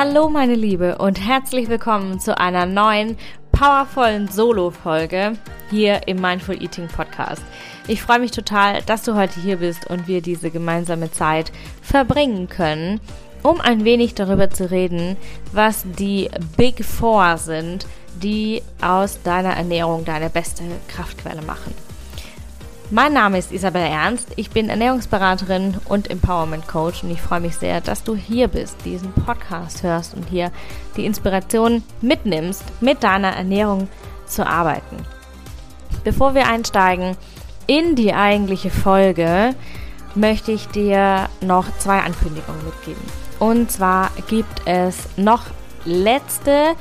Hallo meine Liebe und herzlich willkommen zu einer neuen powervollen Solo-Folge hier im Mindful Eating Podcast. Ich freue mich total, dass du heute hier bist und wir diese gemeinsame Zeit verbringen können, um ein wenig darüber zu reden, was die Big Four sind, die aus deiner Ernährung deine beste Kraftquelle machen. Mein Name ist Isabel Ernst, ich bin Ernährungsberaterin und Empowerment Coach und ich freue mich sehr, dass du hier bist, diesen Podcast hörst und hier die Inspiration mitnimmst, mit deiner Ernährung zu arbeiten. Bevor wir einsteigen in die eigentliche Folge, möchte ich dir noch zwei Ankündigungen mitgeben. Und zwar gibt es noch letzte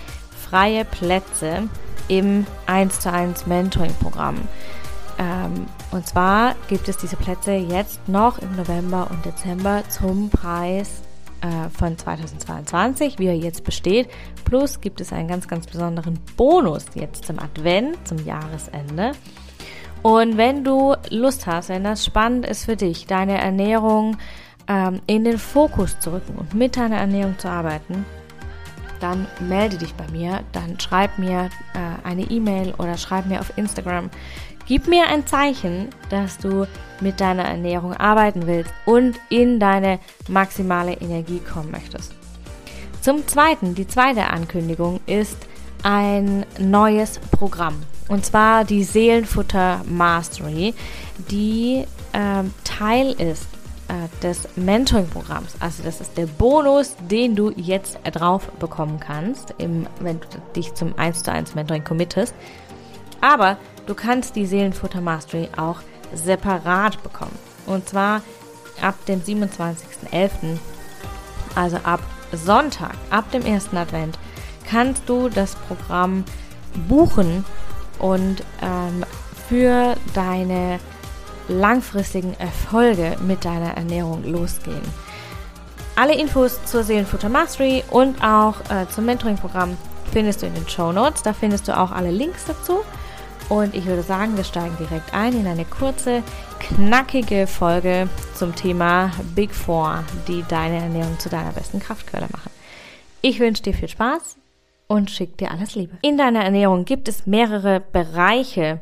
freie Plätze im 1 zu 1 Mentoring Programm. Ähm, und zwar gibt es diese Plätze jetzt noch im November und Dezember zum Preis äh, von 2022, wie er jetzt besteht. Plus gibt es einen ganz, ganz besonderen Bonus jetzt zum Advent, zum Jahresende. Und wenn du Lust hast, wenn das spannend ist für dich, deine Ernährung ähm, in den Fokus zu rücken und mit deiner Ernährung zu arbeiten, dann melde dich bei mir, dann schreib mir äh, eine E-Mail oder schreib mir auf Instagram. Gib mir ein Zeichen, dass du mit deiner Ernährung arbeiten willst und in deine maximale Energie kommen möchtest. Zum Zweiten, die zweite Ankündigung ist ein neues Programm. Und zwar die Seelenfutter Mastery, die äh, Teil ist äh, des Mentoring-Programms. Also das ist der Bonus, den du jetzt drauf bekommen kannst, im, wenn du dich zum 1 zu 1 Mentoring committest. Aber Du kannst die Seelenfutter Mastery auch separat bekommen. Und zwar ab dem 27.11., also ab Sonntag, ab dem ersten Advent, kannst du das Programm buchen und ähm, für deine langfristigen Erfolge mit deiner Ernährung losgehen. Alle Infos zur Seelenfutter Mastery und auch äh, zum Mentoring-Programm findest du in den Show Notes. Da findest du auch alle Links dazu. Und ich würde sagen, wir steigen direkt ein in eine kurze, knackige Folge zum Thema Big Four, die deine Ernährung zu deiner besten Kraftquelle machen. Ich wünsche dir viel Spaß und schicke dir alles Liebe. In deiner Ernährung gibt es mehrere Bereiche,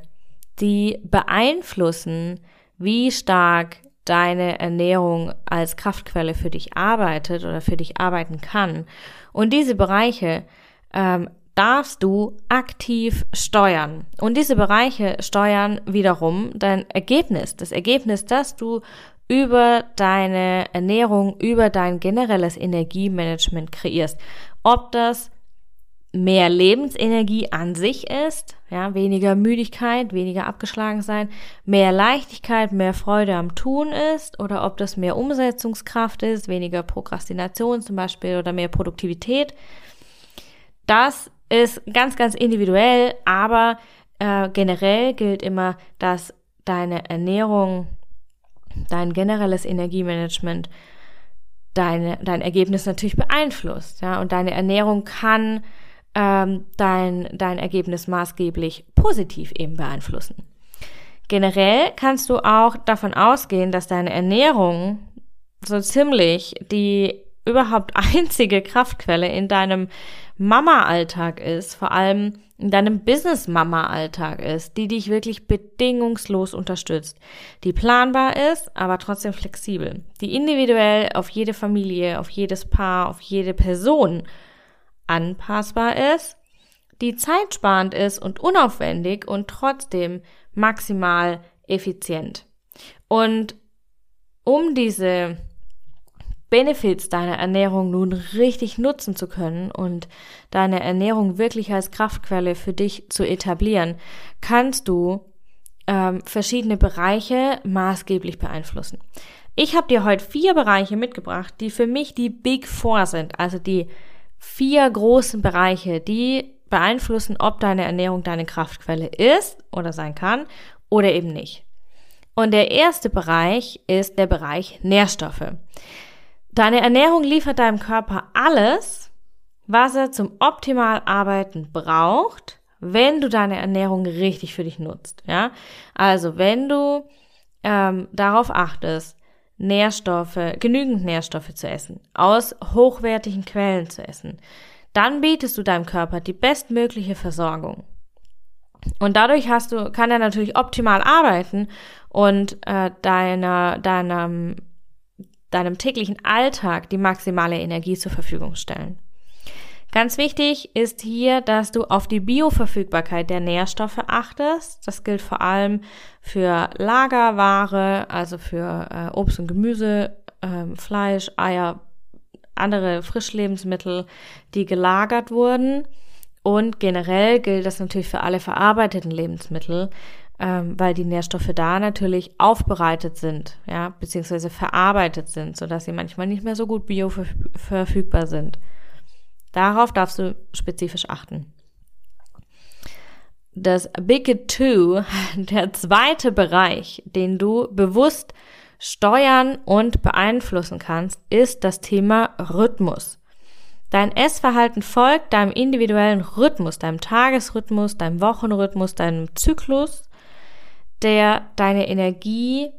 die beeinflussen, wie stark deine Ernährung als Kraftquelle für dich arbeitet oder für dich arbeiten kann. Und diese Bereiche ähm, darfst du aktiv steuern. Und diese Bereiche steuern wiederum dein Ergebnis. Das Ergebnis, dass du über deine Ernährung, über dein generelles Energiemanagement kreierst. Ob das mehr Lebensenergie an sich ist, ja, weniger Müdigkeit, weniger abgeschlagen sein, mehr Leichtigkeit, mehr Freude am Tun ist, oder ob das mehr Umsetzungskraft ist, weniger Prokrastination zum Beispiel oder mehr Produktivität. Das ist ganz, ganz individuell, aber äh, generell gilt immer, dass deine Ernährung, dein generelles Energiemanagement deine, dein Ergebnis natürlich beeinflusst. Ja? Und deine Ernährung kann ähm, dein, dein Ergebnis maßgeblich positiv eben beeinflussen. Generell kannst du auch davon ausgehen, dass deine Ernährung so ziemlich die überhaupt einzige Kraftquelle in deinem Mama-Alltag ist, vor allem in deinem Business-Mama-Alltag ist, die dich wirklich bedingungslos unterstützt, die planbar ist, aber trotzdem flexibel, die individuell auf jede Familie, auf jedes Paar, auf jede Person anpassbar ist, die zeitsparend ist und unaufwendig und trotzdem maximal effizient. Und um diese Benefits deiner Ernährung nun richtig nutzen zu können und deine Ernährung wirklich als Kraftquelle für dich zu etablieren, kannst du ähm, verschiedene Bereiche maßgeblich beeinflussen. Ich habe dir heute vier Bereiche mitgebracht, die für mich die Big Four sind, also die vier großen Bereiche, die beeinflussen, ob deine Ernährung deine Kraftquelle ist oder sein kann oder eben nicht. Und der erste Bereich ist der Bereich Nährstoffe. Deine Ernährung liefert deinem Körper alles, was er zum optimal Arbeiten braucht, wenn du deine Ernährung richtig für dich nutzt. Ja, also wenn du ähm, darauf achtest, Nährstoffe, genügend Nährstoffe zu essen, aus hochwertigen Quellen zu essen. Dann bietest du deinem Körper die bestmögliche Versorgung. Und dadurch hast du, kann er natürlich optimal arbeiten und äh, deiner, deinem, deinem täglichen Alltag die maximale Energie zur Verfügung stellen. Ganz wichtig ist hier, dass du auf die Bioverfügbarkeit der Nährstoffe achtest. Das gilt vor allem für Lagerware, also für äh, Obst und Gemüse, äh, Fleisch, Eier, andere Frischlebensmittel, die gelagert wurden. Und generell gilt das natürlich für alle verarbeiteten Lebensmittel, ähm, weil die Nährstoffe da natürlich aufbereitet sind, ja, beziehungsweise verarbeitet sind, sodass sie manchmal nicht mehr so gut bioverfügbar sind. Darauf darfst du spezifisch achten. Das Big Two, der zweite Bereich, den du bewusst steuern und beeinflussen kannst, ist das Thema Rhythmus. Dein Essverhalten folgt deinem individuellen Rhythmus, deinem Tagesrhythmus, deinem Wochenrhythmus, deinem Zyklus, der deine Energie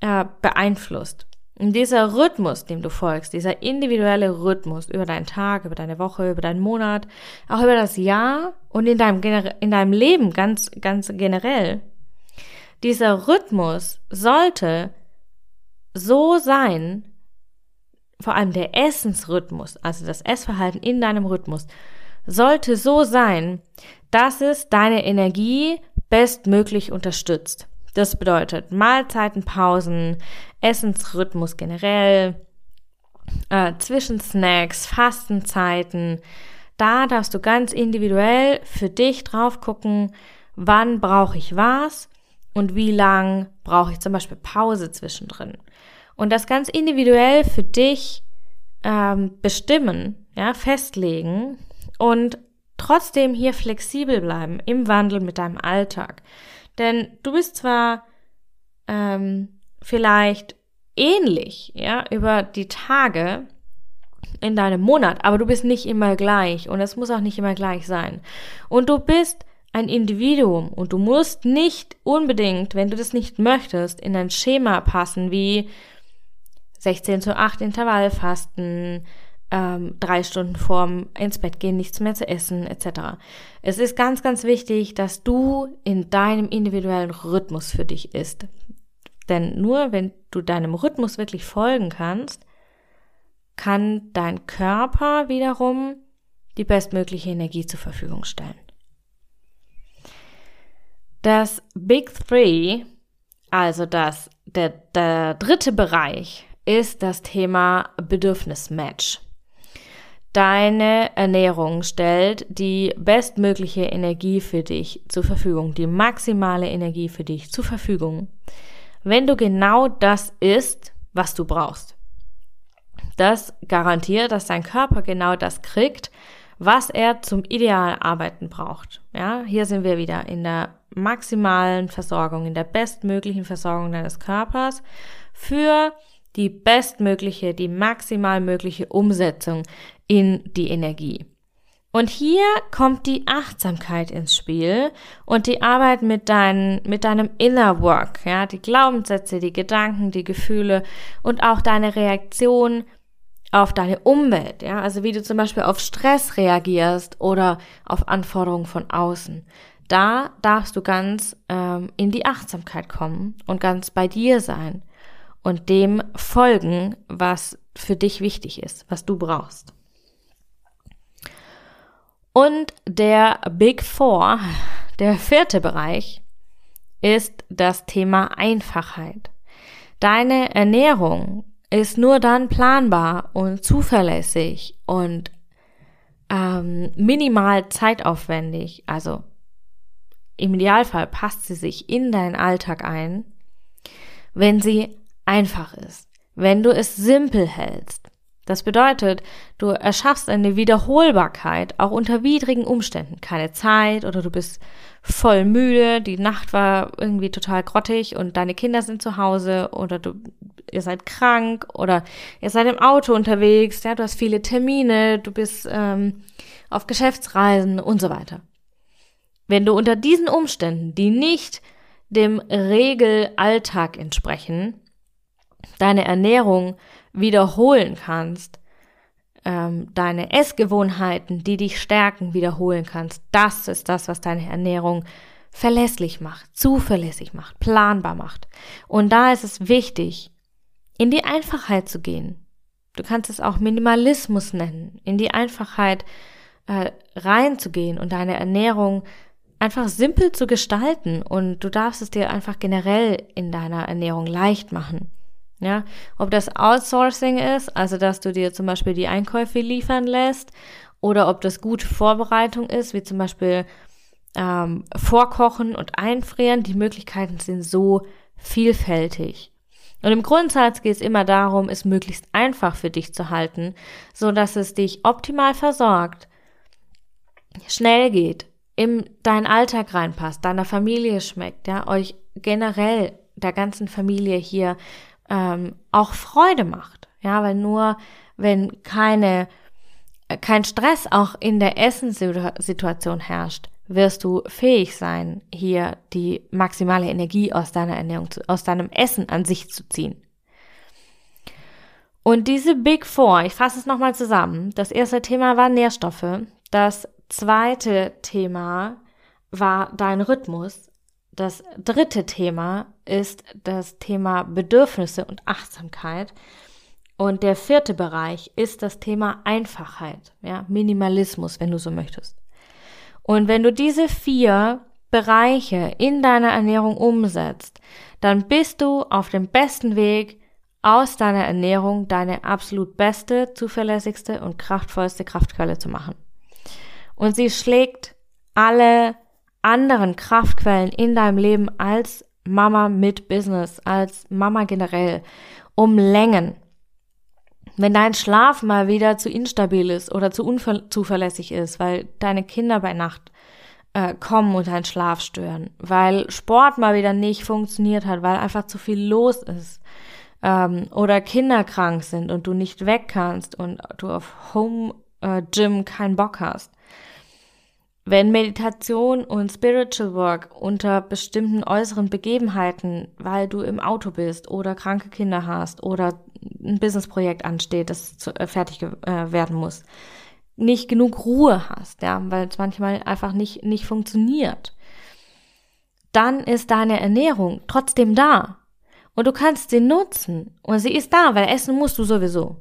äh, beeinflusst. Und dieser Rhythmus, dem du folgst, dieser individuelle Rhythmus über deinen Tag, über deine Woche, über deinen Monat, auch über das Jahr und in deinem, in deinem Leben ganz, ganz generell, dieser Rhythmus sollte so sein, vor allem der Essensrhythmus, also das Essverhalten in deinem Rhythmus, sollte so sein, dass es deine Energie bestmöglich unterstützt. Das bedeutet Mahlzeiten, Pausen, Essensrhythmus generell, äh, Zwischensnacks, Fastenzeiten. Da darfst du ganz individuell für dich drauf gucken, wann brauche ich was und wie lang brauche ich zum Beispiel Pause zwischendrin. Und das ganz individuell für dich ähm, bestimmen, ja, festlegen und trotzdem hier flexibel bleiben im Wandel mit deinem Alltag. Denn du bist zwar ähm, vielleicht ähnlich, ja, über die Tage in deinem Monat, aber du bist nicht immer gleich und es muss auch nicht immer gleich sein. Und du bist ein Individuum und du musst nicht unbedingt, wenn du das nicht möchtest, in ein Schema passen wie 16 zu 8 Intervallfasten, ähm, drei Stunden vorm ins Bett gehen, nichts mehr zu essen, etc. Es ist ganz, ganz wichtig, dass du in deinem individuellen Rhythmus für dich isst. Denn nur wenn du deinem Rhythmus wirklich folgen kannst, kann dein Körper wiederum die bestmögliche Energie zur Verfügung stellen. Das Big Three, also das, der, der dritte Bereich, ist das Thema Bedürfnismatch. Deine Ernährung stellt die bestmögliche Energie für dich zur Verfügung, die maximale Energie für dich zur Verfügung, wenn du genau das isst, was du brauchst. Das garantiert, dass dein Körper genau das kriegt, was er zum Idealarbeiten braucht. Ja, hier sind wir wieder in der maximalen Versorgung, in der bestmöglichen Versorgung deines Körpers für die bestmögliche, die maximal mögliche Umsetzung in die Energie. Und hier kommt die Achtsamkeit ins Spiel und die Arbeit mit, dein, mit deinem Inner Work, ja, die Glaubenssätze, die Gedanken, die Gefühle und auch deine Reaktion auf deine Umwelt, ja, also wie du zum Beispiel auf Stress reagierst oder auf Anforderungen von außen. Da darfst du ganz ähm, in die Achtsamkeit kommen und ganz bei dir sein und dem folgen, was für dich wichtig ist, was du brauchst. Und der Big Four, der vierte Bereich, ist das Thema Einfachheit. Deine Ernährung ist nur dann planbar und zuverlässig und ähm, minimal zeitaufwendig, also im Idealfall passt sie sich in deinen Alltag ein, wenn sie einfach ist, wenn du es simpel hältst. Das bedeutet, du erschaffst eine Wiederholbarkeit, auch unter widrigen Umständen. Keine Zeit oder du bist voll müde, die Nacht war irgendwie total grottig und deine Kinder sind zu Hause oder du, ihr seid krank oder ihr seid im Auto unterwegs, ja, du hast viele Termine, du bist ähm, auf Geschäftsreisen und so weiter. Wenn du unter diesen Umständen, die nicht dem Regelalltag entsprechen, deine Ernährung wiederholen kannst, ähm, deine Essgewohnheiten, die dich stärken, wiederholen kannst. Das ist das, was deine Ernährung verlässlich macht, zuverlässig macht, planbar macht. Und da ist es wichtig, in die Einfachheit zu gehen. Du kannst es auch Minimalismus nennen, in die Einfachheit äh, reinzugehen und deine Ernährung einfach simpel zu gestalten und du darfst es dir einfach generell in deiner Ernährung leicht machen. Ja, ob das Outsourcing ist, also dass du dir zum Beispiel die Einkäufe liefern lässt, oder ob das gute Vorbereitung ist, wie zum Beispiel ähm, Vorkochen und Einfrieren. Die Möglichkeiten sind so vielfältig. Und im Grundsatz geht es immer darum, es möglichst einfach für dich zu halten, so dass es dich optimal versorgt, schnell geht, in deinen Alltag reinpasst, deiner Familie schmeckt, ja, euch generell der ganzen Familie hier ähm, auch Freude macht, ja, weil nur wenn keine kein Stress auch in der Essenssituation herrscht, wirst du fähig sein, hier die maximale Energie aus deiner Ernährung, zu, aus deinem Essen an sich zu ziehen. Und diese Big Four, ich fasse es nochmal zusammen. Das erste Thema war Nährstoffe. Das zweite Thema war dein Rhythmus. Das dritte Thema ist das Thema Bedürfnisse und Achtsamkeit. Und der vierte Bereich ist das Thema Einfachheit, ja, Minimalismus, wenn du so möchtest. Und wenn du diese vier Bereiche in deiner Ernährung umsetzt, dann bist du auf dem besten Weg, aus deiner Ernährung deine absolut beste, zuverlässigste und kraftvollste Kraftquelle zu machen. Und sie schlägt alle anderen Kraftquellen in deinem Leben als Mama mit Business, als Mama generell um Längen. Wenn dein Schlaf mal wieder zu instabil ist oder zu unzuverlässig ist, weil deine Kinder bei Nacht äh, kommen und deinen Schlaf stören, weil Sport mal wieder nicht funktioniert hat, weil einfach zu viel los ist ähm, oder Kinder krank sind und du nicht weg kannst und du auf Home äh, Gym keinen Bock hast, wenn Meditation und Spiritual Work unter bestimmten äußeren Begebenheiten, weil du im Auto bist oder kranke Kinder hast oder ein Businessprojekt ansteht, das zu, äh, fertig äh, werden muss, nicht genug Ruhe hast, ja, weil es manchmal einfach nicht, nicht funktioniert, dann ist deine Ernährung trotzdem da. Und du kannst sie nutzen. Und sie ist da, weil essen musst du sowieso.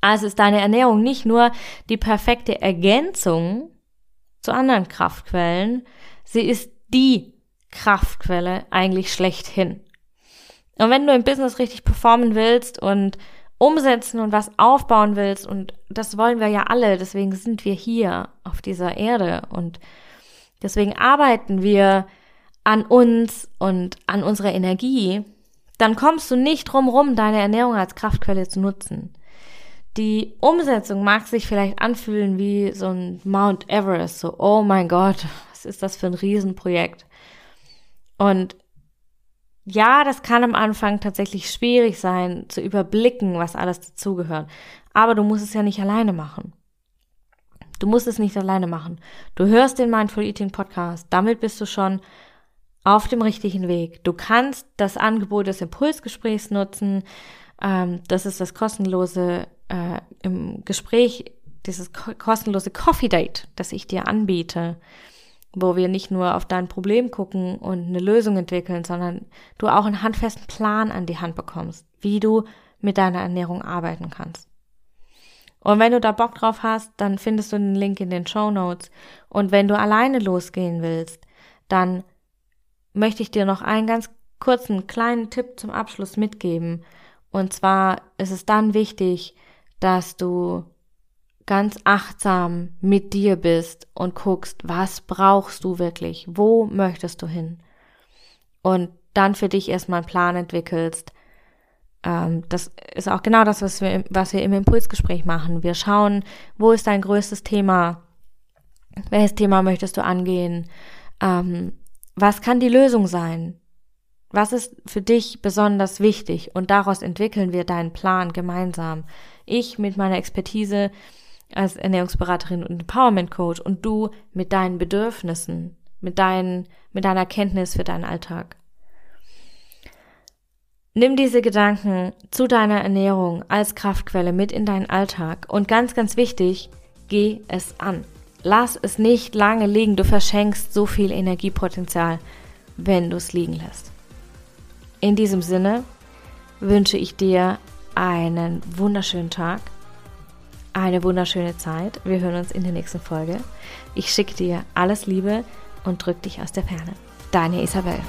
Also ist deine Ernährung nicht nur die perfekte Ergänzung zu anderen Kraftquellen. Sie ist die Kraftquelle eigentlich schlechthin. Und wenn du im Business richtig performen willst und umsetzen und was aufbauen willst, und das wollen wir ja alle, deswegen sind wir hier auf dieser Erde und deswegen arbeiten wir an uns und an unserer Energie, dann kommst du nicht drum rum, deine Ernährung als Kraftquelle zu nutzen. Die Umsetzung mag sich vielleicht anfühlen wie so ein Mount Everest, so, oh mein Gott, was ist das für ein Riesenprojekt? Und ja, das kann am Anfang tatsächlich schwierig sein, zu überblicken, was alles dazugehört. Aber du musst es ja nicht alleine machen. Du musst es nicht alleine machen. Du hörst den Mindful Eating Podcast. Damit bist du schon auf dem richtigen Weg. Du kannst das Angebot des Impulsgesprächs nutzen. Ähm, das ist das kostenlose äh, im Gespräch, dieses kostenlose Coffee Date, das ich dir anbiete, wo wir nicht nur auf dein Problem gucken und eine Lösung entwickeln, sondern du auch einen handfesten Plan an die Hand bekommst, wie du mit deiner Ernährung arbeiten kannst. Und wenn du da Bock drauf hast, dann findest du den Link in den Show Notes. Und wenn du alleine losgehen willst, dann möchte ich dir noch einen ganz kurzen kleinen Tipp zum Abschluss mitgeben. Und zwar ist es dann wichtig, dass du ganz achtsam mit dir bist und guckst, was brauchst du wirklich? Wo möchtest du hin? Und dann für dich erstmal einen Plan entwickelst. Ähm, das ist auch genau das, was wir, was wir im Impulsgespräch machen. Wir schauen, wo ist dein größtes Thema? Welches Thema möchtest du angehen? Ähm, was kann die Lösung sein? Was ist für dich besonders wichtig? Und daraus entwickeln wir deinen Plan gemeinsam. Ich mit meiner Expertise als Ernährungsberaterin und Empowerment Coach und du mit deinen Bedürfnissen, mit deinen, mit deiner Kenntnis für deinen Alltag. Nimm diese Gedanken zu deiner Ernährung als Kraftquelle mit in deinen Alltag und ganz, ganz wichtig, geh es an. Lass es nicht lange liegen, du verschenkst so viel Energiepotenzial, wenn du es liegen lässt. In diesem Sinne wünsche ich dir einen wunderschönen Tag, eine wunderschöne Zeit. Wir hören uns in der nächsten Folge. Ich schicke dir alles Liebe und drück dich aus der Ferne. Deine Isabel.